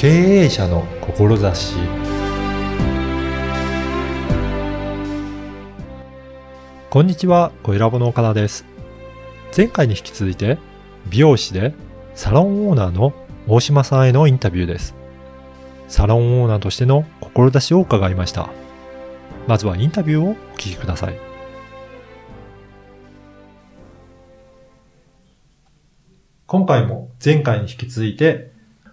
経営者の志こんにちは、小ラボの岡田です。前回に引き続いて、美容師でサロンオーナーの大島さんへのインタビューです。サロンオーナーとしての志を伺いました。まずはインタビューをお聞きください。今回も前回に引き続いて、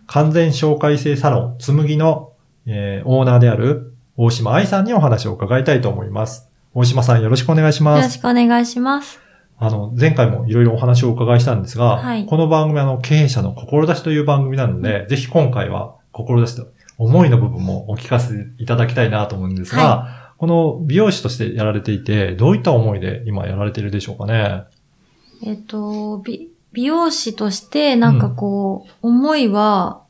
完全紹介制サロンつむぎの、えーオーナーである大島愛さんにお話を伺いたいと思います。大島さんよろしくお願いしよます。ろしくお願いします。あの、前回もいろいろお話をお伺いしたんですが、はいこの番組はあの、経営者の志という番組なので、ぜひ今回は志と思いの部分もお聞かせいただきたいなと思うんですが、この美容師としてやられていて、どういった思いで今やられているでしょうかね？えっ、と、美、美容師として、なんかこう、思いは、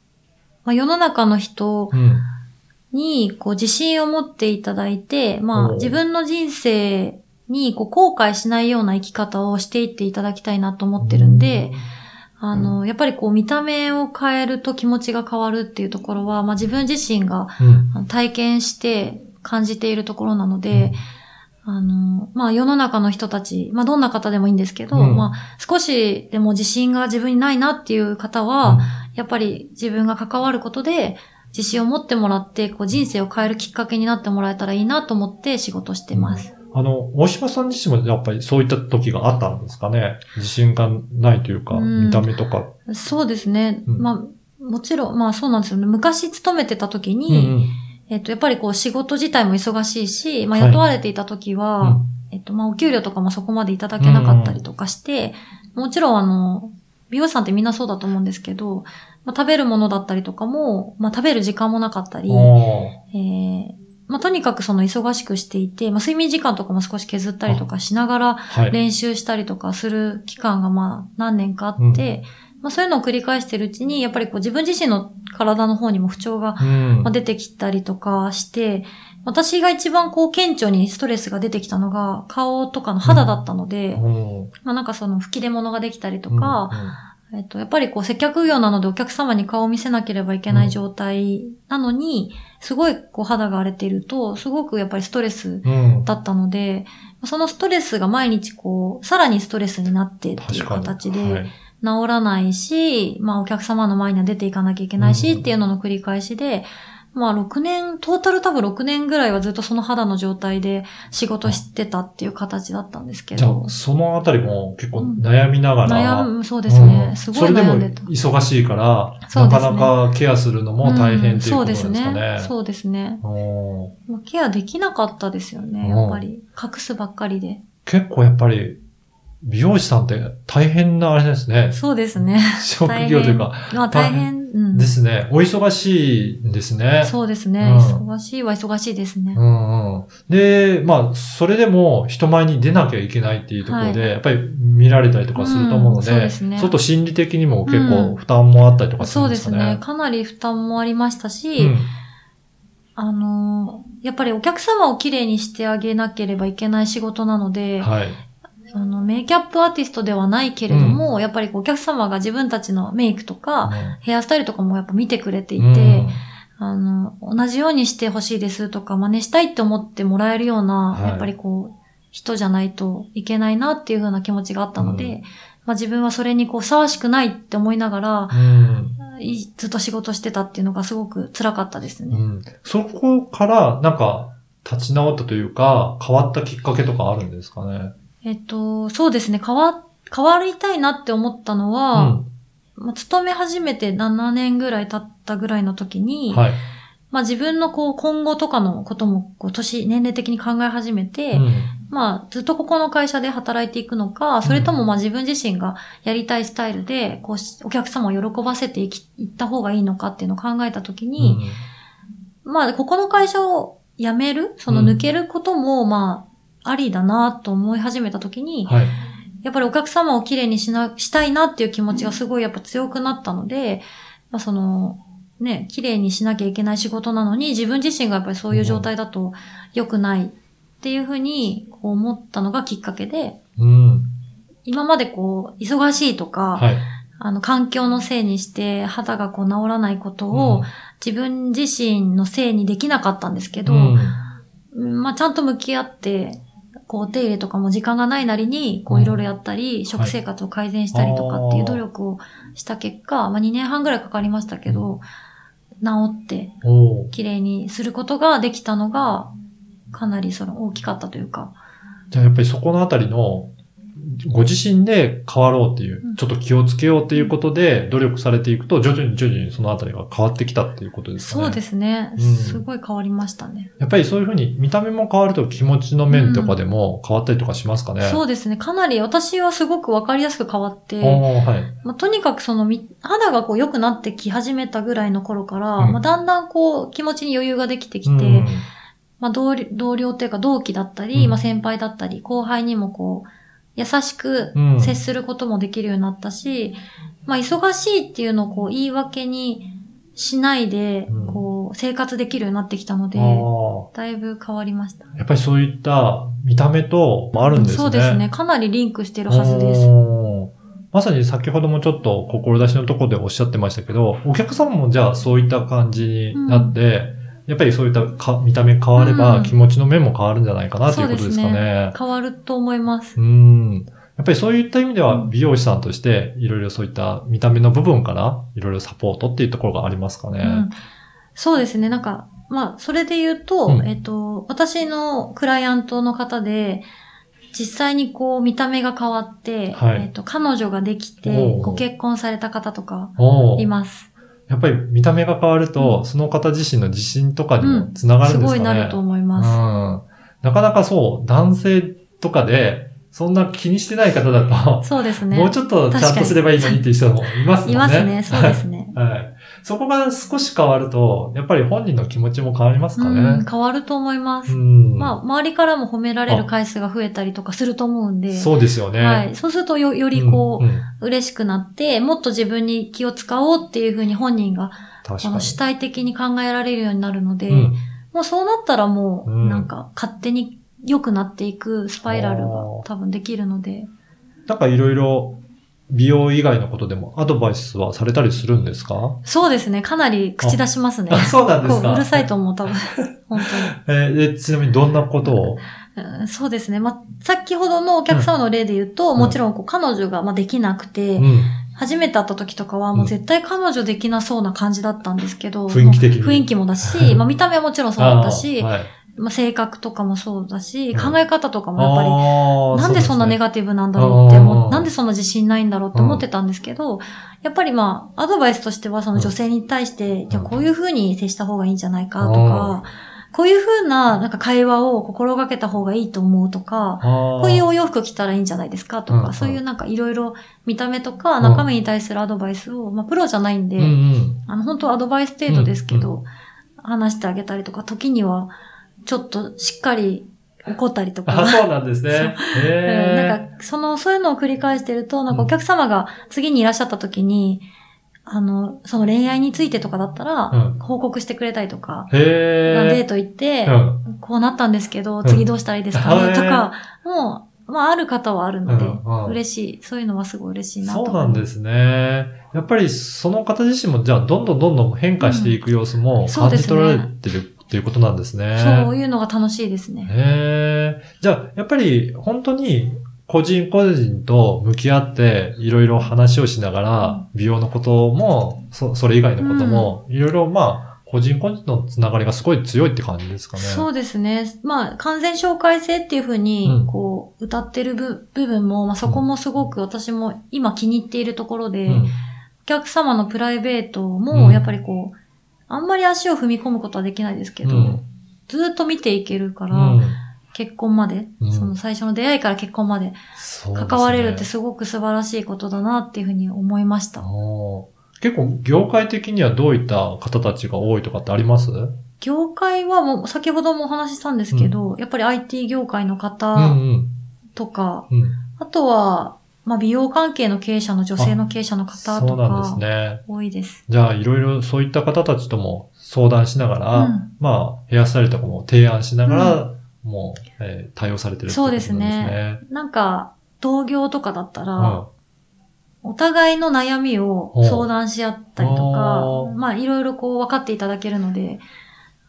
まあ、世の中の人うん。に、こう、自信を持っていただいて、まあ、自分の人生に、こう、後悔しないような生き方をしていっていただきたいなと思ってるんで、あの、やっぱりこう、見た目を変えると気持ちが変わるっていうところは、まあ、自分自身が体験して感じているところなので、あの、まあ、世の中の人たち、まあ、どんな方でもいいんですけど、うんまあ、少しでも自信が自分にないなっていう方は、やっぱり自分が関わることで、自信を持ってもらって、こう、人生を変えるきっかけになってもらえたらいいなと思って仕事してます。あの、大島さん自身もやっぱりそういった時があったんですかね？自信がないというか、うん見た目とか。そうですね。うんまあ、もちろん、まあそうなんですよね。昔勤めてた時に、うんえっと、やっぱりこう仕事自体も忙しいし、まあはい。雇われていた時は、うん。えっと、まあお給料とかもそこまでいただけなかったりとかして、もちろんあの、美容師さんってみんなそうだと思うんですけど、まあ食べるものだったりとかも、まあ食べる時間もなかったり、えーまあとにかくその忙しくしていて、まあ睡眠時間とかも少し削ったりとかしながらはい。練習したりとかする期間がまあ何年かあって、まあそういうのを繰り返してるうちに、やっぱりこう自分自身の体の方にも不調が出てきたりとかして、私が一番こう顕著にストレスが出てきたのが顔とかの肌だったので、おー。まあなんかその吹き出物ができたりとうんか、えっと、やっぱりこう接客業なのでお客様に顔を見せなければいけない状態なのに、すごいこう肌が荒れていると、すごくやっぱりストレスうん。だったので、そのストレスが毎日こう、さらにストレスになってっていう形で、はい治らないし、まあお客様の前には出ていかなきゃいけないし、うんっていうのの繰り返しで、まあ6年、トータル多分6年ぐらいはずっとその肌の状態で仕事してたっていう形だったんですけどじゃあ、、そのあたりも結構悩みながら、悩む、そうですね。うんすごい悩んでたそれ。でも忙しいから、なかなかケアするのも大変っていうことですかね。うんそうですね。そうですね。ケアできなかったですよね、やっぱり。隠すばっかりで。結構やっぱり、美容師さんって大変なあれですね。そうですね。職業というか、まあ大変、うんで。すね。お忙しいんですね。そうですね。うん忙しいは忙しいですねう。んうん。で、まあ、それでも人前に出なきゃいけないっていうところで、はいやっぱり見られたりとかすると思うのうんそうで、ですねちょっと心理的にも結うん構負担もあったりとかするそんでかね。うですすね。かなり負担もありましたし、うんあのーやっぱりお客様をきれいにしてあげなければいけない仕事なので、はい。あの、メイキャップアーティストではないけれども、やっぱりお客様が自分たちのメイクとか、ヘアスタイルとかもやっぱ見てくれていて、うん。あの、同じようにしてほしいですとか、真似したいって思ってもらえるような、はい。やっぱりこう、人じゃないといけないなっていう風な気持ちがあったので、うん。まあ自分はそれにこう、ふさわしくないって思いながら、うん。いずっと仕事してたっていうのがすごく辛かったですね。うん。そこから、なんか、立ち直ったというか、変わったきっかけとかあるんですかね？えっと、そうですね、変わ、変わりたいなって思ったのうは、ん。まあ、勤め始めて7年ぐらい経ったぐらいの時に、はい。まあ自分のこう今後とかのこともこう年、年齢的に考え始めて、うん。まあずっとここの会社で働いていくのか、それともまあ自分自身がやりたいスタイルで、こうしお客様を喜ばせていき、いった方がいいのかっていうのを考えた時に、まあここの会社を辞める、その抜けることもまあありだなと思い始めた時に、はい。やっぱりお客様をきれいにしな、したいなっていう気持ちがすごいやっぱ強くなったので、まあその、ね、綺麗にしなきゃいけない仕事なのに、自分自身がやっぱりそういう状態だと良くないっていうふうにこう思ったのがきっかけで、うん。今までこう、忙しいとか、はい。あの、環境のせいにして肌がこう治らないことを、自分自身のせいにできなかったんですけど、うん、まあ、ちゃんと向き合って、こう、お手入れとかも時間がないなりに、こう、いろいろやったり、うん、食生活を改善したりとかっていう努力をした結果、まあ、2年半ぐらいかかりましたけど、治って、綺麗にすることができたのが、かなりその大きかったというか。じゃあやっぱりそこのあたりのご自身で変わろうっていう、ちょっと気をつけようっていうことで努力されていくと、徐々に徐々にそのあたりが変わってきたっていうことですかね。そうですね。すごい変わりましたね。やっぱりそういうふうに見た目も変わると気持ちの面とかでも変わったりとかしますかね。うん、そうですね。かなり私はすごくわかりやすく変わって、はいまあ、とにかくその肌がこう良くなってき始めたぐらいの頃から、うん、まあ、だんだんこう気持ちに余裕ができてきて、うんまあ同僚、同僚っていうか同期だったり、まあ先輩だったり、後輩にもこう、優しく接することもできるようになったし、うん、まあ忙しいっていうのをこう言い訳にしないで、こう生活できるようになってきたので、だいぶ変わりました。やっぱりそういった見た目ともあるんですね。そうですね。かなりリンクしてるはずです。まさに先ほどもちょっと志のところでおっしゃってましたけど、お客様もじゃあそういった感じになって、やっぱりそういったか見た目変われば、気持ちの面も変わるんじゃないかなということですかね。ね変わると思います。うん。やっぱりそういった意味では美容師さんとしていろいろそういった見た目の部分からいろいろサポートっていうところがありますかね。うん、そうですね。なんか、まあ、それで言うと、うん、えっと、私のクライアントの方で、実際にこう見た目が変わって、はい、えっと、彼女ができて、ご結婚された方とかいます。やっぱり見た目が変わると、うん、その方自身の自信とかにもつながるんですかね、うん、すごいなると思います。うん。なかなかそう、男性とかで、そんな気にしてない方だと、そうですね。もうちょっとちゃんとすればいいのにっていう人もいますもんね。いますね、そうですね。はい。そこが少し変わると、やっぱり本人の気持ちも変わりますかね。うん、変わると思います。うん、まあ、周りからも褒められる回数が増えたりとかすると思うんで。そうですよね。はい。そうするとよ、よりこう、うんうん、嬉しくなって、もっと自分に気を使おうっていうふうに本人があの主体的に考えられるようになるので、うん、もうそうなったらもう、なんか勝手に良くなっていくスパイラルが多分できるので。なんかいろいろ美容以外のことでもアドバイスはされたりするんですか？そうですね。かなり口出しますね。あそうなんですかうるさいと思う、多分。本当に。えー、ちなみにどんなことを？そうですね。ま先ほどのお客様の例で言うと、うん、もちろんこう彼女がまできなくて、うん、初めて会った時とかはもう絶対彼女できなそうな感じだったんですけど、雰囲気的に。雰囲気もだし、まあ見た目はもちろんそうだったし、はい、まあ性格とかもそうだし、考え方とかもやっぱり、なんでそんなネガティブなんだろうって思なんでそんな自信ないんだろうって思ってたんですけど、やっぱりまあ、アドバイスとしてはその女性に対して、じゃあこういう風に接した方がいいんじゃないかとか、こういう風な、なんか会話を心がけた方がいいと思うとか、こういうお洋服着たらいいんじゃないですかとか、そういうなんかいろいろ見た目とか中身に対するアドバイスを、まあプロじゃないんで、あの本当アドバイス程度ですけど、話してあげたりとか、時にはちょっとしっかり怒ったりとか。あ、そうなんですね。なんか、その、そういうのを繰り返してると、なんかお客様が次にいらっしゃった時に、あの、その恋愛についてとかだったら、報告してくれたりとか、うん、デート行って、うん、こうなったんですけど、次どうしたらいいですか？ね、とか、もう、まあ、ある方はあるので、うん。うん、嬉しい。そういうのはすごい嬉しいなとそうなんですね。やっぱりその方自身も、じゃあ、どんどんどんどん変化していく様子も感じ取られてるっていうことなんですね。そういうのが楽しいですね。へじゃあ、やっぱり本当に個人個人と向き合っていろいろ話をしながら、美容のことも、そそれ以外のことも、いろいろまあ、個人個人のつながりがすごい強いって感じですかね。そうですね。まあ、完全紹介制っていうふうに、こう、歌ってる部分も、まあそこもすごく私も今気に入っているところで、うん、お客様のプライベートも、やっぱりこう、あんまり足を踏み込むことはできないですけど、うん、ずっと見ていけるから、うん。結婚まで、うん、その最初の出会いから結婚まで、関われるってすごく素晴らしいことだなっていうふうに思いました。結構業界的にはどういった方たちが多いとかってあります？業界はもう先ほどもお話ししたんですけど、うん、やっぱり IT 業界の方とか、あとは、まあ、美容関係の経営者の女性の経営者の方とか、そうなんですね。多いです。じゃあ、いろいろそういった方たちとも相談しながら、うん、まあ、ヘアスタイルとかも提案しながら、もう、えー、対応されてるってことですね。そうですね。なんか、同業とかだったら、お互いの悩みを相談し合ったりとかお、まあいろいろこう分かっていただけるので、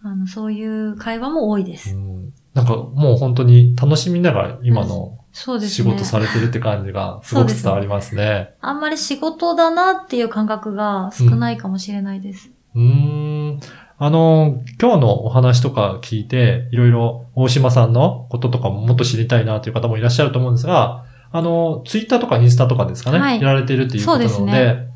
あの、そういう会話も多いです。うんなんかもう本当に楽しみながら今のそうですね。仕事されてるって感じがすごく伝わりますね。あんまり仕事だなっていう感覚が少ないかもしれないです。うーん。あの、今日のお話とか聞いて、いろいろ大島さんのこととかももっと知りたいなという方もいらっしゃると思うんですが、あの、ツイッターとかインスタとかですかね、はいやられているっていうことなので、そうで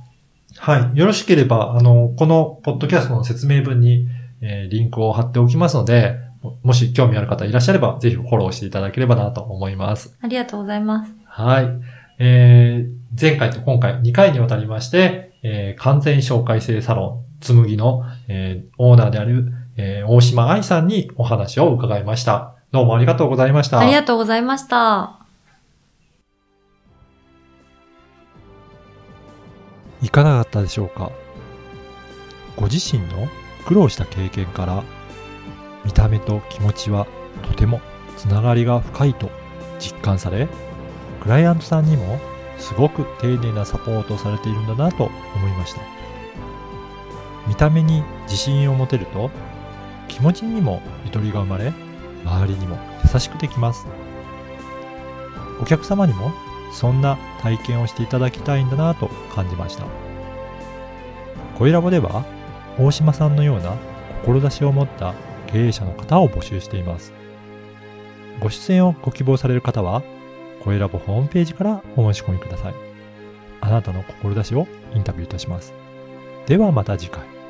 すはい。よろしければ、あの、このポッドキャストの説明文に、えーリンクを貼っておきますので、ももし興味ある方いらっしゃれば、ぜひフォローしていただければなと思います。ありがとうございます。はい。えー前回と今回2回にわたりまして、えー完全紹介制サロン、つむぎの、えーオーナーである、えー大島愛さんにお話を伺いました。どうもありがとうございました。ありがとうございました。いかがだったでしょうかご自身の苦労した経験から見た目と気持ちはとてもつながりが深いと実感されクライアントさんにもすごく丁寧なサポートをされているんだなと思いました見た目に自信を持てると気持ちにもゆとりが生まれ周りにも優しくできますお客様にもそんな体験をしていただきたいんだなと感じました。声ラボでは、大島さんのような志を持った経営者の方を募集しています。ご出演をご希望される方は、声ラボホームページからお申し込みください。あなたの志をインタビューいたします。ではまた次回。